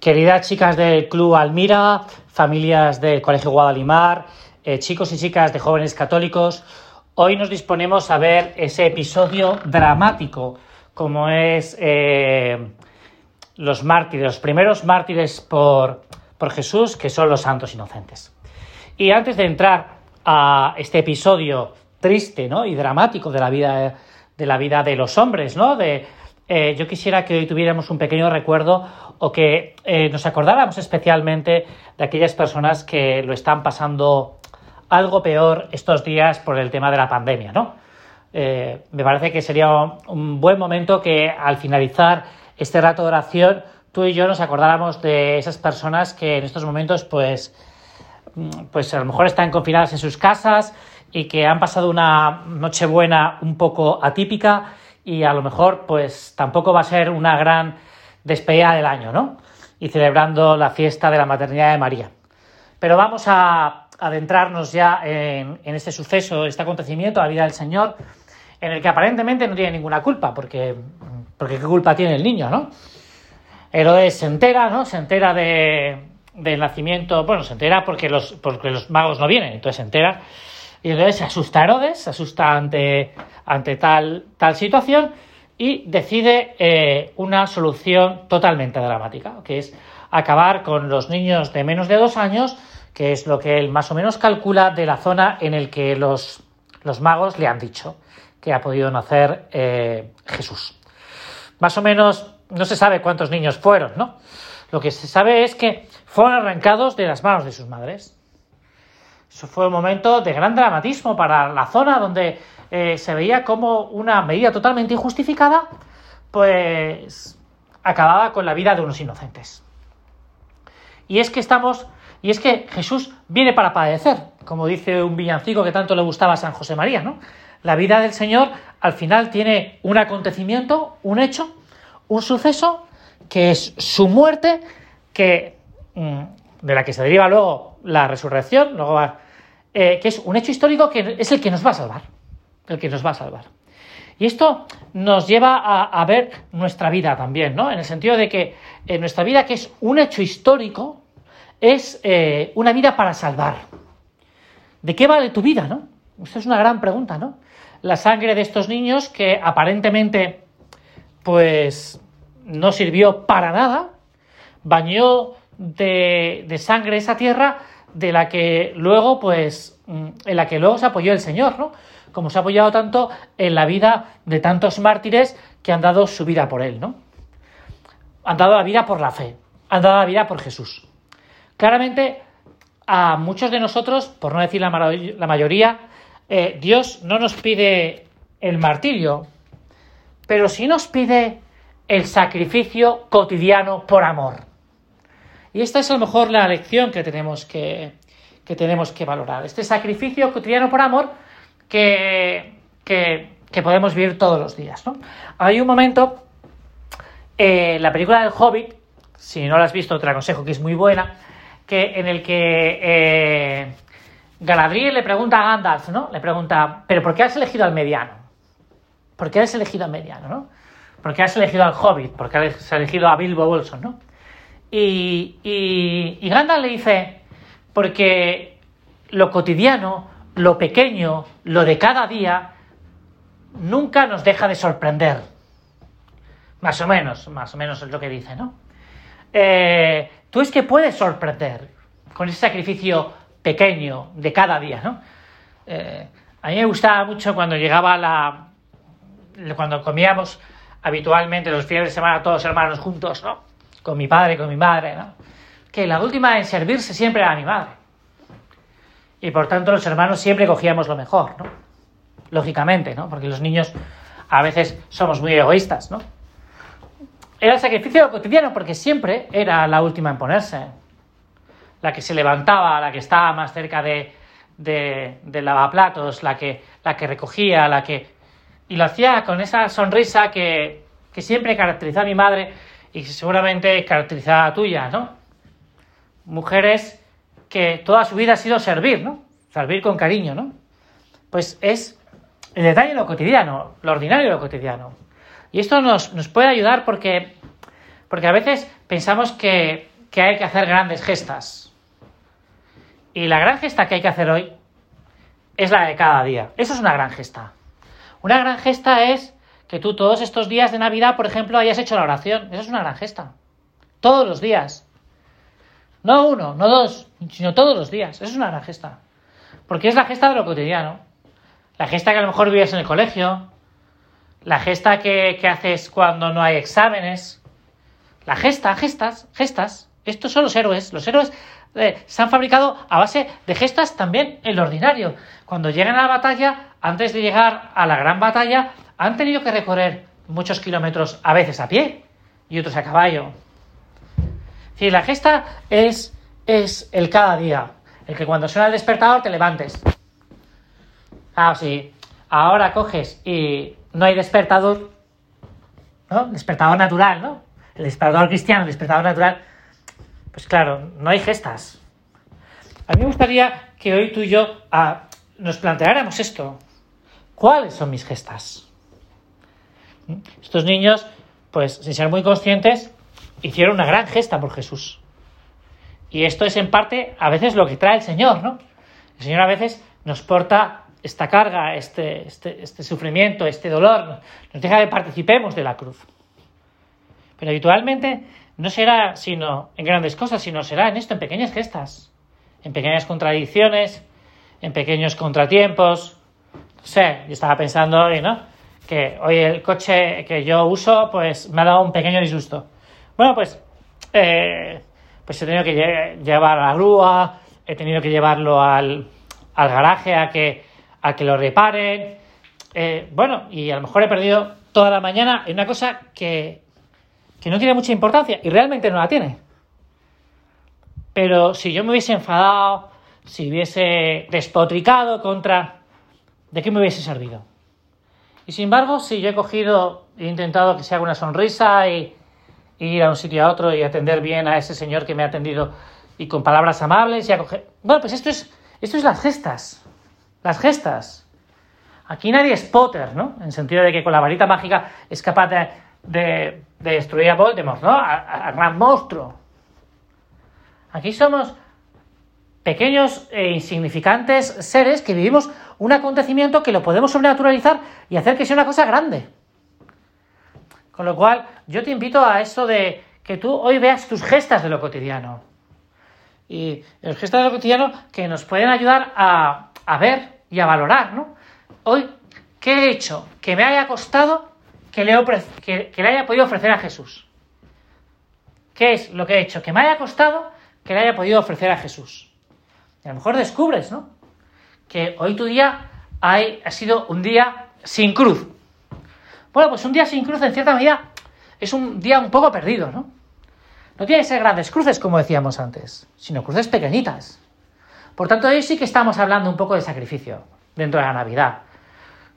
Queridas chicas del Club Almira, familias del Colegio Guadalimar, eh, chicos y chicas de jóvenes católicos, hoy nos disponemos a ver ese episodio dramático como es eh, los mártires, los primeros mártires por, por Jesús, que son los santos inocentes. Y antes de entrar a este episodio triste ¿no? y dramático de la vida de la vida de los hombres, ¿no? De, eh, yo quisiera que hoy tuviéramos un pequeño recuerdo o que eh, nos acordáramos especialmente de aquellas personas que lo están pasando algo peor estos días por el tema de la pandemia, ¿no? Eh, me parece que sería un buen momento que al finalizar este rato de oración tú y yo nos acordáramos de esas personas que en estos momentos pues, pues a lo mejor están confinadas en sus casas y que han pasado una Nochebuena un poco atípica y a lo mejor pues tampoco va a ser una gran despedida del año, ¿no? Y celebrando la fiesta de la maternidad de María. Pero vamos a adentrarnos ya en, este suceso, este acontecimiento, la vida del Señor, en el que aparentemente no tiene ninguna culpa, porque, porque qué culpa tiene el niño, ¿no? Herodes se entera, ¿no? Se entera de, del nacimiento, bueno, se entera porque los, porque los magos no vienen, entonces se entera y entonces se asusta Herodes, se asusta ante, ante tal, tal situación y decide eh, una solución totalmente dramática, que es acabar con los niños de menos de dos años, que es lo que él más o menos calcula de la zona en el que los, los magos le han dicho que ha podido nacer eh, Jesús. Más o menos no se sabe cuántos niños fueron, ¿no? Lo que se sabe es que fueron arrancados de las manos de sus madres. Eso fue un momento de gran dramatismo para la zona donde eh, se veía como una medida totalmente injustificada, pues acababa con la vida de unos inocentes. Y es que estamos, y es que Jesús viene para padecer, como dice un villancico que tanto le gustaba a San José María, ¿no? La vida del Señor al final tiene un acontecimiento, un hecho, un suceso, que es su muerte, que mm, de la que se deriva luego la resurrección, luego eh, que es un hecho histórico que es el que nos va a salvar, el que nos va a salvar. Y esto nos lleva a, ver nuestra vida también, ¿no? En el sentido de que eh, nuestra vida, que es un hecho histórico, es eh, una vida para salvar. ¿De qué vale tu vida, no? Esta es una gran pregunta, ¿no? La sangre de estos niños que aparentemente, pues, no sirvió para nada, bañó de, sangre esa tierra de la que luego, pues, mm, en la que luego se apoyó el Señor, ¿no? Como se ha apoyado tanto en la vida de tantos mártires que han dado su vida por Él, ¿no? Han dado la vida por la fe, han dado la vida por Jesús. Claramente, a muchos de nosotros, por no decir la, mayoría, eh, Dios no nos pide el martirio, pero sí nos pide el sacrificio cotidiano por amor. Y esta es a lo mejor la lección que tenemos que, tenemos que valorar. Este sacrificio cotidiano por amor que, que, podemos vivir todos los días. ¿no? Hay un momento, eh, la película del Hobbit, si no la has visto te la aconsejo que es muy buena, que, en el que eh, Galadriel le pregunta a Gandalf, ¿no? Le pregunta, ¿pero por qué has elegido al mediano? ¿Por qué has elegido al mediano, no? ¿Por qué has elegido al Hobbit? ¿Por qué has elegido a Bilbo Bolson, no? Y, y, Gandalf le dice, porque lo cotidiano, lo pequeño, lo de cada día, nunca nos deja de sorprender. Más o menos, más o menos es lo que dice, ¿no? Eh, tú es que puedes sorprender con ese sacrificio pequeño de cada día, ¿no? Eh, a mí me gustaba mucho cuando llegaba la... cuando comíamos habitualmente los fines de semana todos hermanos juntos, ¿no? Con mi padre, con mi madre, ¿no? Que la última en servirse siempre era mi madre. Y por tanto los hermanos siempre cogíamos lo mejor, ¿no? Lógicamente, ¿no? Porque los niños a veces somos muy egoístas, ¿no? Era el sacrificio cotidiano porque siempre era la última en ponerse. La que se levantaba, la que estaba más cerca de, de, de lavaplatos, la que, la que recogía, la que... Y lo hacía con esa sonrisa que, que siempre caracterizaba a mi madre y seguramente caracterizada tuya, ¿no? Mujeres que toda su vida ha sido servir, ¿no? Servir con cariño, ¿no? Pues es el detalle de lo cotidiano, lo ordinario de lo cotidiano. Y esto nos, puede ayudar porque, Porque a veces pensamos que, que hay que hacer grandes gestas. Y la gran gesta que hay que hacer hoy es la de cada día. Eso es una gran gesta. Una gran gesta es que tú todos estos días de Navidad, por ejemplo, hayas hecho la oración. Eso es una gran gesta. Todos los días. No uno, no dos, sino todos los días. Eso es una gran gesta. Porque es la gesta de lo cotidiano. La gesta que a lo mejor vives en el colegio. La gesta que, haces cuando no hay exámenes. La gesta, gestas, gestas. Estos son los héroes. Los héroes eh, se han fabricado a base de gestas también en lo ordinario. Cuando llegan a la batalla, antes de llegar a la gran batalla, han tenido que recorrer muchos kilómetros, a veces a pie y otros a caballo. Si la gesta es, es el cada día, el que cuando suena el despertador te levantes. Ah, sí. Ahora coges y no hay despertador, ¿no? Despertador natural, ¿no? El despertador cristiano, el despertador natural pues claro, no hay gestas. A mí me gustaría que hoy tú y yo ah, nos planteáramos esto. ¿Cuáles son mis gestas? Estos niños, pues sin ser muy conscientes, hicieron una gran gesta por Jesús. Y esto es en parte a veces lo que trae el Señor, ¿no? El Señor a veces nos porta esta carga, este, este, este sufrimiento, este dolor, nos deja que participemos de la cruz. Pero habitualmente no será sino en grandes cosas, sino será en esto, en pequeñas gestas, en pequeñas contradicciones, en pequeños contratiempos. No sé, yo estaba pensando hoy, ¿no? Que hoy el coche que yo uso, pues me ha dado un pequeño disgusto. Bueno, pues, eh, pues he tenido que llevar a la grúa, he tenido que llevarlo al, al garaje a que, a que lo reparen. Eh, bueno, y a lo mejor he perdido toda la mañana en una cosa que que no tiene mucha importancia y realmente no la tiene. Pero si yo me hubiese enfadado, si hubiese despotricado contra... ¿De qué me hubiese servido? Y sin embargo, si yo he cogido, he intentado que se haga una sonrisa y, ir a un sitio a otro y atender bien a ese señor que me ha atendido y con palabras amables y acoger... Bueno, pues esto es, esto es las gestas. Las gestas. Aquí nadie es Potter, ¿no? En sentido de que con la varita mágica es capaz de de, destruir a Voldemort, ¿no? Al gran monstruo. Aquí somos pequeños e insignificantes seres que vivimos un acontecimiento que lo podemos sobrenaturalizar y hacer que sea una cosa grande. Con lo cual, yo te invito a eso de que tú hoy veas tus gestas de lo cotidiano. Y los gestas de lo cotidiano que nos pueden ayudar a, a ver y a valorar, ¿no? Hoy, ¿qué he hecho? Que me haya costado que le, que, le haya podido ofrecer a Jesús. ¿Qué es lo que he hecho? Que me haya costado que le haya podido ofrecer a Jesús. Y a lo mejor descubres, ¿no? Que hoy tu día ha sido un día sin cruz. Bueno, pues un día sin cruz, en cierta medida, es un día un poco perdido, ¿no? No tiene que ser grandes cruces, como decíamos antes, sino cruces pequeñitas. Por tanto, hoy sí que estamos hablando un poco de sacrificio dentro de la Navidad,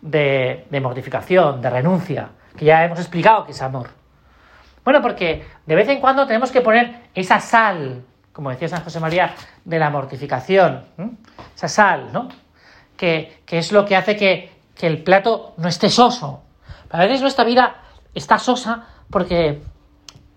de mortificación, de renuncia, que ya hemos explicado que es amor. Bueno, porque de vez en cuando tenemos que poner esa sal, como decía San José María, de la mortificación, esa sal, ¿no? Que, es lo que hace que, que, el plato no esté soso. A veces nuestra vida está sosa porque,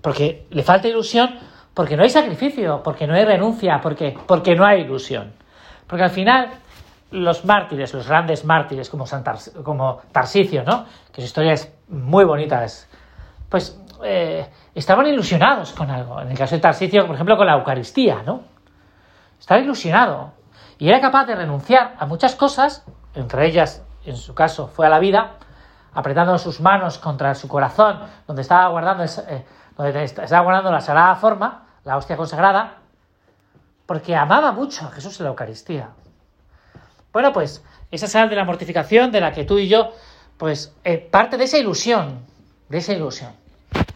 porque le falta ilusión, porque no hay sacrificio, porque no hay renuncia, porque, porque no hay ilusión. Porque al final los mártires, los grandes mártires como, como Tarsicio, ¿no? que su historia es muy bonita, pues eh, estaban ilusionados con algo. En el caso de Tarsicio, por ejemplo, con la Eucaristía, ¿no? Estaba ilusionado y era capaz de renunciar a muchas cosas, entre ellas, en su caso, fue a la vida, apretando sus manos contra su corazón, donde estaba guardando, eh, donde estaba guardando la sagrada forma, la hostia consagrada, porque amaba mucho a Jesús en la Eucaristía. Bueno, pues esa sal de la mortificación de la que tú y yo, pues eh, parte de esa ilusión, de esa ilusión,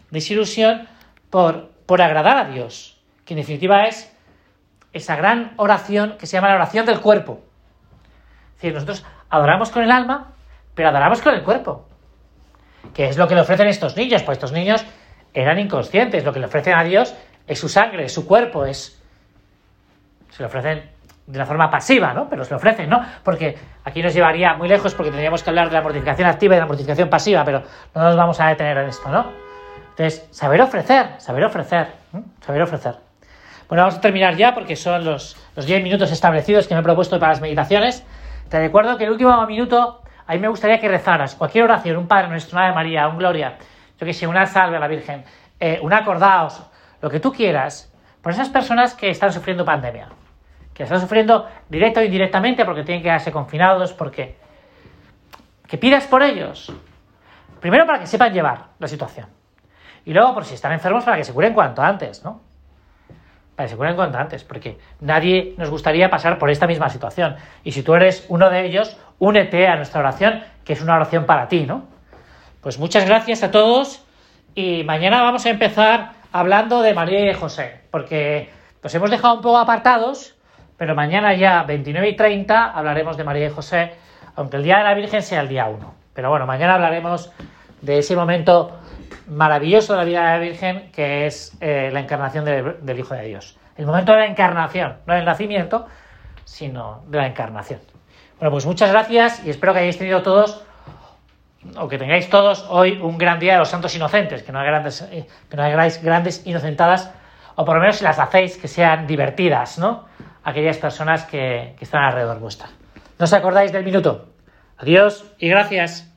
de esa ilusión por, por agradar a Dios, que en definitiva es esa gran oración que se llama la oración del cuerpo. Es decir, nosotros adoramos con el alma, pero adoramos con el cuerpo. ¿Qué es lo que le ofrecen estos niños? Pues estos niños eran inconscientes. Lo que le ofrecen a Dios es su sangre, es su cuerpo, es. Se le ofrecen de una forma pasiva, ¿no? Pero se lo ofrecen, ¿no? Porque aquí nos llevaría muy lejos porque tendríamos que hablar de la mortificación activa y de la mortificación pasiva, pero no nos vamos a detener en esto, ¿no? Entonces, saber ofrecer, saber ofrecer, saber ofrecer. Bueno, vamos a terminar ya porque son los, los 10 minutos establecidos que me he propuesto para las meditaciones. Te recuerdo que el último minuto, a mí me gustaría que rezaras cualquier oración, un Padre Nuestro, una María, un Gloria, yo que sé, una salve a la Virgen, eh, un acordaos, lo que tú quieras, por esas personas que están sufriendo pandemia, que están sufriendo directo o indirectamente porque tienen que quedarse confinados, porque que pidas por ellos. Primero para que sepan llevar la situación. Y luego, por si están enfermos, para que se curen cuanto antes, ¿no? Para que se curen cuanto antes, porque nadie nos gustaría pasar por esta misma situación. Y si tú eres uno de ellos, únete a nuestra oración, que es una oración para ti, ¿no? Pues muchas gracias a todos y mañana vamos a empezar hablando de María y José, porque los hemos dejado un poco apartados, pero mañana ya 29 y 30 hablaremos de María y José aunque el Día de la Virgen sea el día 1. Pero bueno, mañana hablaremos de ese momento maravilloso de la vida de la Virgen, que es eh, la encarnación del Hijo de Dios. El momento de la encarnación, no del nacimiento, sino de la encarnación. Bueno, pues muchas gracias y espero que hayáis tenido todos, o que tengáis todos hoy un gran día de los santos inocentes, que no, grandes, eh, que no hagáis grandes inocentadas, o por lo menos si las hacéis, que sean divertidas, ¿no? Aquellas personas que, que están alrededor vuestra. ¿No os acordáis del minuto? Adiós y gracias.